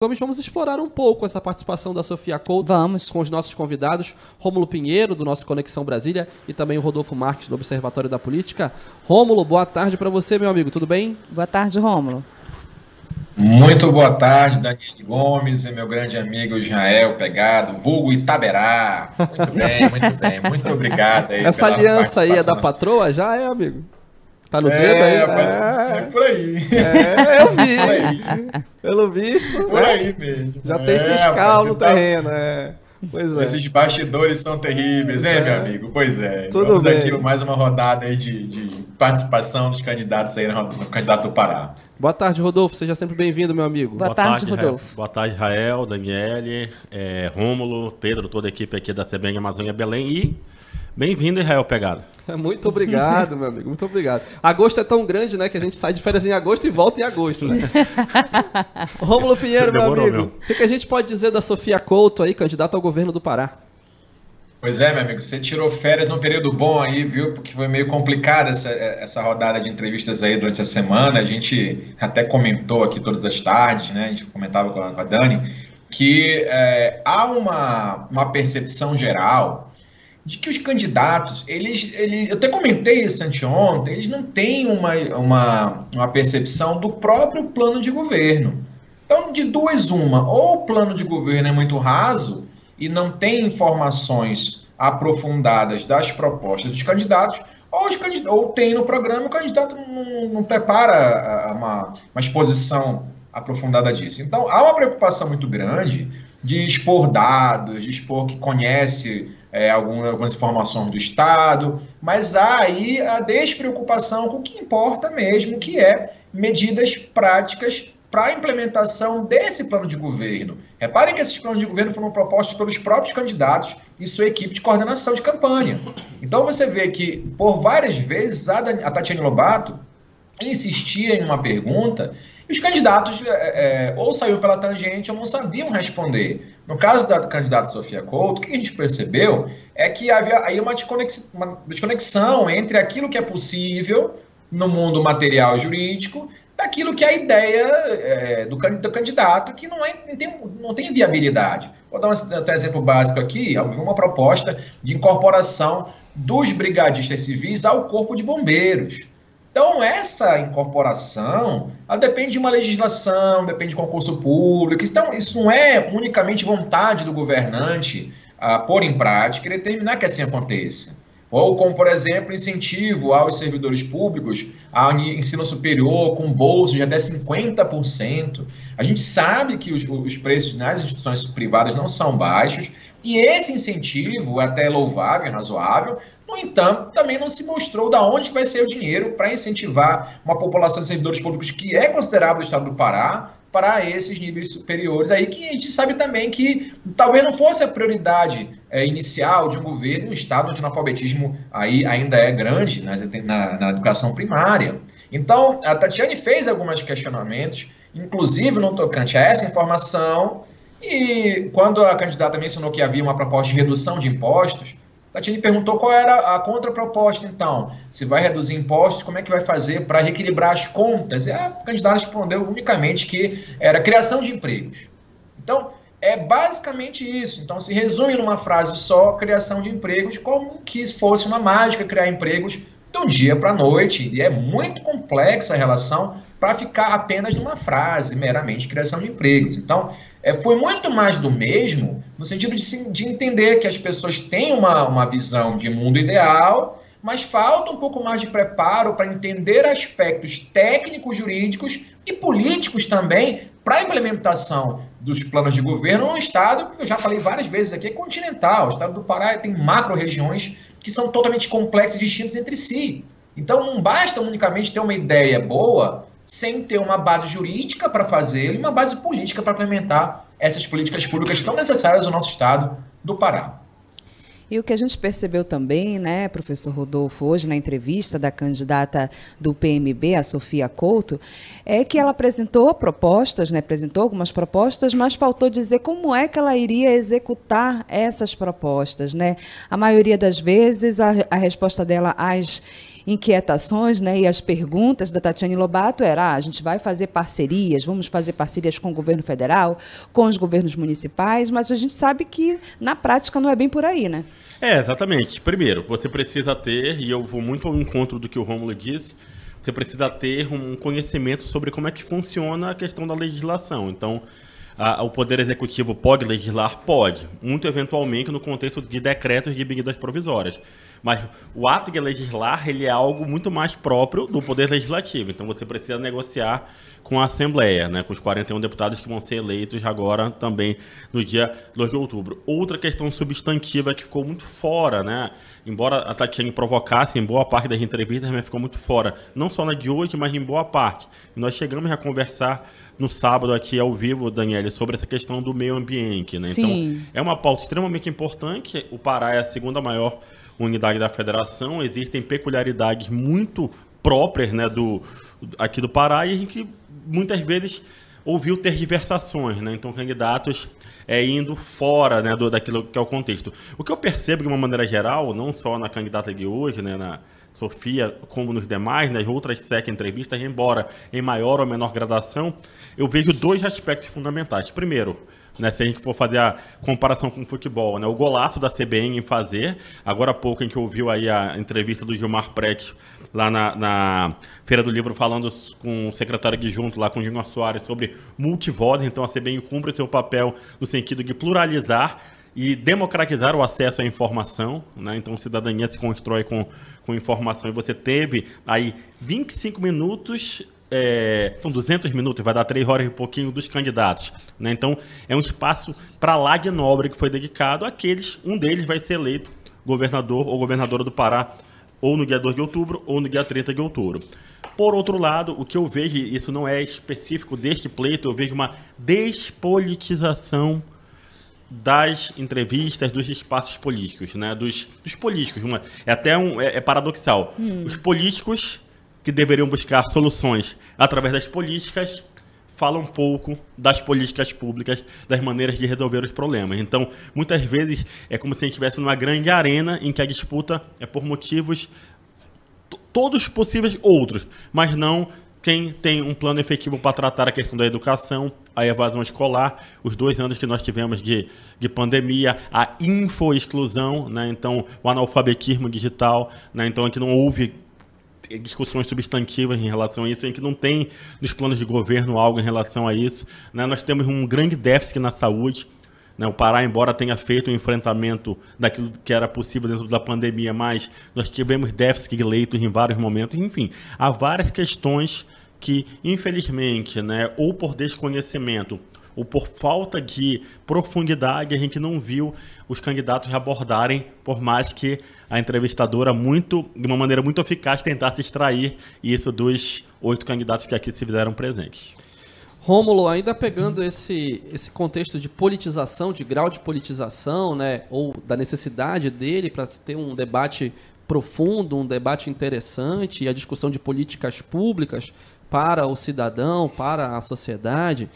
Gomes, vamos explorar um pouco essa participação da Sofia Couto vamos. com os nossos convidados, Rômulo Pinheiro, do nosso Conexão Brasília, e também o Rodolfo Marques, do Observatório da Política. Rômulo, boa tarde para você, meu amigo, tudo bem? Boa tarde, Rômulo. Muito boa tarde, Daniel Gomes e meu grande amigo Israel Pegado, vulgo Itaberá. Muito bem, muito bem, muito obrigado aí Essa aliança aí é da patroa já, é, amigo? Tá no é, dedo aí? É, é por aí. É, eu vi. por aí. Pelo visto. Por né? aí mesmo. Já é, tem fiscal no tá... terreno, é. Pois é. Esses bastidores são terríveis, hein, é. meu amigo? Pois é. Tudo Vamos bem. aqui mais uma rodada aí de, de participação dos candidatos aí no, no candidato do Pará. Boa tarde, Rodolfo. Seja sempre bem-vindo, meu amigo. Boa, Boa tarde, tarde, Rodolfo. Boa tarde, Rael, Daniele, é, Rômulo, Pedro, toda a equipe aqui da CBN Amazônia Belém e Bem-vindo, Israel Pegado. Muito obrigado, meu amigo. Muito obrigado. Agosto é tão grande, né, que a gente sai de férias em agosto e volta em agosto, né? Rômulo Pinheiro, meu amigo. O que a gente pode dizer da Sofia Couto aí, candidata ao governo do Pará? Pois é, meu amigo, você tirou férias num período bom aí, viu? Porque foi meio complicada essa, essa rodada de entrevistas aí durante a semana. A gente até comentou aqui todas as tardes, né? A gente comentava com a, com a Dani, que é, há uma, uma percepção geral de que os candidatos, eles, eles eu até comentei isso anteontem, eles não têm uma, uma, uma percepção do próprio plano de governo. Então, de duas, uma, ou o plano de governo é muito raso e não tem informações aprofundadas das propostas dos candidatos, ou, os candidatos, ou tem no programa o candidato não, não prepara uma, uma exposição aprofundada disso. Então, há uma preocupação muito grande de expor dados, de expor que conhece é, algumas informações do Estado, mas há aí a despreocupação com o que importa mesmo, que é medidas práticas para a implementação desse plano de governo. Reparem que esses planos de governo foram propostos pelos próprios candidatos e sua equipe de coordenação de campanha. Então você vê que, por várias vezes, a Tatiane Lobato insistia em uma pergunta e os candidatos é, é, ou saíram pela tangente ou não sabiam responder. No caso da candidata Sofia Couto, o que a gente percebeu é que havia aí uma desconexão, uma desconexão entre aquilo que é possível no mundo material jurídico daquilo que é a ideia é, do, do, candidato, que não, é, não, tem, não tem viabilidade. Vou dar um, um exemplo básico aqui, uma proposta de incorporação dos brigadistas civis ao corpo de bombeiros. Então, essa incorporação, depende de uma legislação, depende de concurso público. Então, isso não é unicamente vontade do governante a pôr em prática e determinar que assim aconteça. Ou como, por exemplo, incentivo aos servidores públicos ao ensino superior com bolsos de até 50%. A gente sabe que os, os preços nas instituições privadas não são baixos e esse incentivo é até louvável, razoável, no entanto, também não se mostrou da onde vai ser o dinheiro para incentivar uma população de servidores públicos que é considerável o estado do Pará para esses níveis superiores aí, que a gente sabe também que talvez não fosse a prioridade é, inicial de um governo, um estado onde o analfabetismo aí ainda é grande na, na, na educação primária. Então, a Tatiane fez alguns questionamentos, inclusive no tocante a essa informação, e quando a candidata mencionou que havia uma proposta de redução de impostos, Tatiane perguntou qual era a contraproposta, então. Se vai reduzir impostos, como é que vai fazer para reequilibrar as contas? E a candidata respondeu unicamente que era criação de empregos. Então, é basicamente isso. Então, se resume numa frase só, criação de empregos, como que fosse uma mágica criar empregos de um dia para a noite. E é muito complexa a relação para ficar apenas numa frase, meramente criação de empregos. Então, é, foi muito mais do mesmo, no sentido de, de entender que as pessoas têm uma, uma visão de mundo ideal, mas falta um pouco mais de preparo para entender aspectos técnicos, jurídicos e políticos também para a implementação dos planos de governo num estado que eu já falei várias vezes aqui, é continental. O estado do Pará tem macro-regiões que são totalmente complexas e distintas entre si. Então não basta unicamente ter uma ideia boa sem ter uma base jurídica para fazer e uma base política para implementar essas políticas públicas tão necessárias ao nosso estado do Pará. E o que a gente percebeu também, né, professor Rodolfo, hoje na entrevista da candidata do PMB, a Sofia Couto, é que ela apresentou propostas, né, apresentou algumas propostas, mas faltou dizer como é que ela iria executar essas propostas, né? A maioria das vezes a, a resposta dela às inquietações né, e as perguntas da Tatiane Lobato era: ah, a gente vai fazer parcerias, vamos fazer parcerias com o governo federal, com os governos municipais, mas a gente sabe que na prática não é bem por aí, né? É, exatamente. Primeiro, você precisa ter, e eu vou muito ao encontro do que o Rômulo disse, você precisa ter um conhecimento sobre como é que funciona a questão da legislação. Então, a, o Poder Executivo pode legislar? Pode. Muito eventualmente no contexto de decretos de medidas provisórias. Mas o ato de legislar ele é algo muito mais próprio do Poder Legislativo. Então você precisa negociar com a Assembleia, né, com os 41 deputados que vão ser eleitos agora também no dia 2 de outubro. Outra questão substantiva que ficou muito fora, né, embora a Tatiane provocasse em boa parte das entrevistas, mas ficou muito fora, não só na de hoje, mas em boa parte. E nós chegamos a conversar no sábado aqui ao vivo, Daniele, sobre essa questão do meio ambiente. Né? Então, é uma pauta extremamente importante. O Pará é a segunda maior unidade da federação. Existem peculiaridades muito próprias né, do, aqui do Pará e a gente muitas vezes ouviu tergiversações, né? Então, candidatos é, indo fora né, do, daquilo que é o contexto. O que eu percebo de uma maneira geral, não só na candidata de hoje, né, na, Sofia, como nos demais, nas outras sete entrevistas, embora em maior ou menor gradação, eu vejo dois aspectos fundamentais. Primeiro, né, se a gente for fazer a comparação com o futebol, né, o golaço da CBN em fazer, agora há pouco a gente ouviu aí a entrevista do Gilmar Prete lá na, na Feira do Livro falando com o secretário adjunto lá com o Gilmar Soares sobre multivoz, então a CBN cumpre seu papel no sentido de pluralizar e democratizar o acesso à informação, né? Então, cidadania se constrói com, com informação. E você teve aí 25 minutos é, são 200 minutos, vai dar 3 horas e pouquinho dos candidatos. Né? Então, é um espaço para lá de nobre que foi dedicado àqueles, um deles vai ser eleito governador ou governadora do Pará, ou no dia 2 de outubro, ou no dia 30 de outubro. Por outro lado, o que eu vejo, isso não é específico deste pleito, eu vejo uma despolitização das entrevistas, dos espaços políticos, né? Dos, dos políticos. Uma, é até um, é, é paradoxal. Hum. Os políticos que deveriam buscar soluções através das políticas falam um pouco das políticas públicas, das maneiras de resolver os problemas. Então, muitas vezes é como se a gente estivesse numa grande arena em que a disputa é por motivos todos possíveis outros, mas não quem tem um plano efetivo para tratar a questão da educação, a evasão escolar, os dois anos que nós tivemos de, de pandemia, a infoexclusão, né? então o analfabetismo digital, né? então a gente não houve discussões substantivas em relação a isso, a gente não tem nos planos de governo algo em relação a isso. Né? Nós temos um grande déficit na saúde, né? O Pará, embora tenha feito o um enfrentamento daquilo que era possível dentro da pandemia, mas nós tivemos déficit de leitos em vários momentos. Enfim, há várias questões que, infelizmente, né, ou por desconhecimento ou por falta de profundidade, a gente não viu os candidatos abordarem, por mais que a entrevistadora, muito, de uma maneira muito eficaz, tentasse extrair isso dos oito candidatos que aqui se fizeram presentes. Rômulo, ainda pegando esse, esse contexto de politização, de grau de politização, né, ou da necessidade dele para ter um debate profundo, um debate interessante e a discussão de políticas públicas para o cidadão, para a sociedade.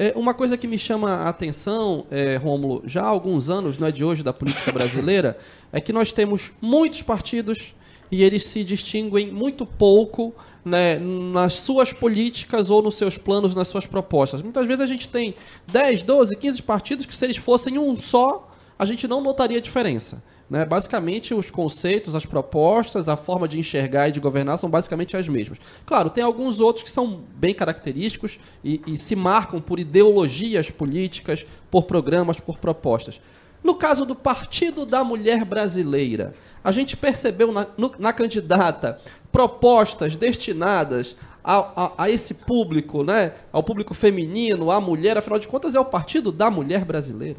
É, uma coisa que me chama a atenção, é, Rômulo, já há alguns anos, não é de hoje, da política brasileira, é que nós temos muitos partidos e eles se distinguem muito pouco né, nas suas políticas ou nos seus planos, nas suas propostas. Muitas vezes a gente tem 10, 12, 15 partidos que, se eles fossem um só, a gente não notaria diferença. Né? Basicamente, os conceitos, as propostas, a forma de enxergar e de governar são basicamente as mesmas. Claro, tem alguns outros que são bem característicos e, e se marcam por ideologias políticas, por programas, por propostas. No caso do Partido da Mulher Brasileira, a gente percebeu na, no, na candidata propostas destinadas a, a, a, esse público, né? Ao público feminino, à mulher, afinal de contas, é o partido da mulher brasileira.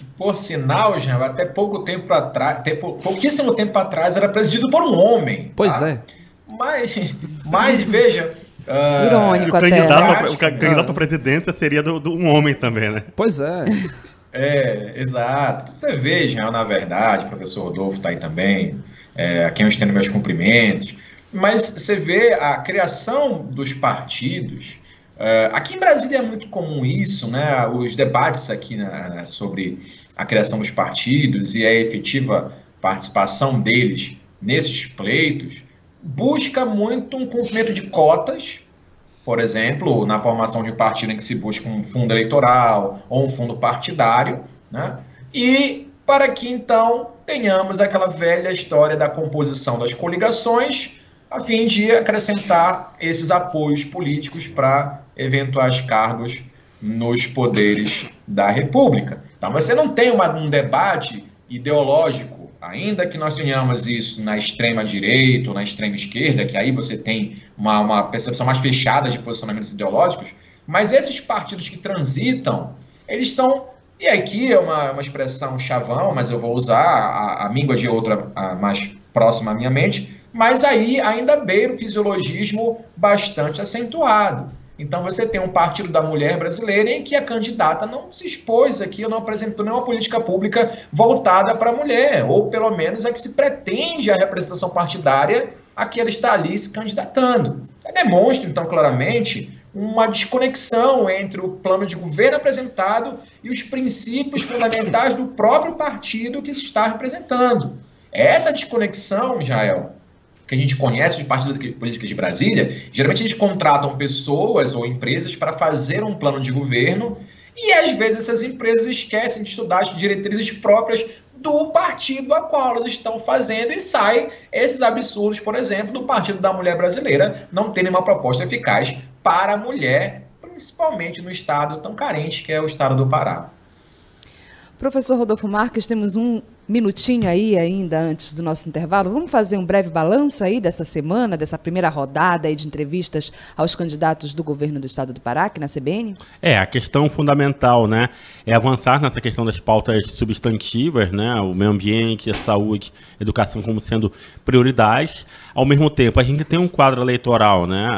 Que, por sinal, já até pouco tempo atrás, pouquíssimo tempo atrás, era presidido por um homem. Pois tá? é. Mas, mas veja. Uh, Irônico, o candidato, até. O candidato à presidência seria de um homem também, né? Pois é. É, exato. Você veja, na verdade, o professor Rodolfo está aí também, é, a quem eu estendo meus cumprimentos, mas você vê a criação dos partidos. É, aqui em Brasília é muito comum isso, né? Os debates aqui né, sobre a criação dos partidos e a efetiva participação deles nesses pleitos, busca muito um cumprimento de cotas, por exemplo, na formação de um partido em que se busca um fundo eleitoral ou um fundo partidário, né? e para que então tenhamos aquela velha história da composição das coligações, a fim de acrescentar esses apoios políticos para eventuais cargos nos poderes da República. Então, você não tem uma, um debate ideológico, ainda que nós tenhamos isso na extrema direita ou na extrema esquerda, que aí você tem uma, uma percepção mais fechada de posicionamentos ideológicos, mas esses partidos que transitam, eles são e aqui é uma, uma expressão chavão, mas eu vou usar a, a míngua de outra a, mais próxima à minha mente, mas aí ainda beira o fisiologismo bastante acentuado. Então você tem um partido da mulher brasileira em que a candidata não se expôs aqui, não apresentou nenhuma política pública voltada para a mulher, ou pelo menos a que se pretende a representação partidária a que ela está ali se candidatando. Demonstra, então, claramente uma desconexão entre o plano de governo apresentado e os princípios fundamentais do próprio partido que se está representando. Essa desconexão, Jael, que a gente conhece de partidos políticas de Brasília, geralmente eles contratam pessoas ou empresas para fazer um plano de governo e às vezes essas empresas esquecem de estudar as diretrizes próprias do partido a qual elas estão fazendo e saem esses absurdos, por exemplo, do Partido da Mulher Brasileira não terem uma proposta eficaz para a mulher, principalmente no estado tão carente que é o estado do Pará. Professor Rodolfo Marques, temos um minutinho aí ainda antes do nosso intervalo. Vamos fazer um breve balanço aí dessa semana, dessa primeira rodada aí de entrevistas aos candidatos do governo do estado do Pará, aqui na CBN? É, a questão fundamental, né, é avançar nessa questão das pautas substantivas, né, o meio ambiente, a saúde, a educação como sendo prioridades. Ao mesmo tempo, a gente tem um quadro eleitoral, né,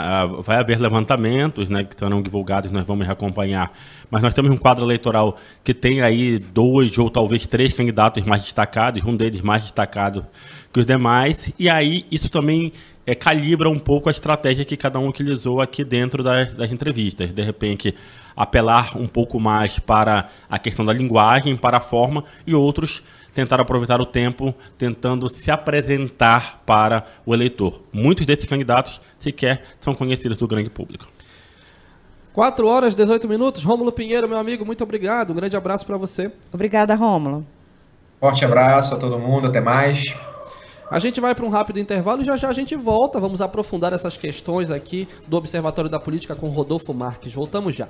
vai haver levantamentos, né, que serão divulgados, nós vamos acompanhar, mas nós temos um quadro eleitoral que tem aí dois ou talvez três candidatos mais destacados destacado, e um deles mais destacado que os demais, e aí isso também é, calibra um pouco a estratégia que cada um utilizou aqui dentro das, das entrevistas. De repente, apelar um pouco mais para a questão da linguagem, para a forma, e outros tentar aproveitar o tempo tentando se apresentar para o eleitor. Muitos desses candidatos sequer são conhecidos do grande público. 4 horas, 18 minutos. Rômulo Pinheiro, meu amigo, muito obrigado. Um grande abraço para você. Obrigada, Rômulo. Forte abraço a todo mundo, até mais. A gente vai para um rápido intervalo e já já a gente volta. Vamos aprofundar essas questões aqui do Observatório da Política com Rodolfo Marques. Voltamos já.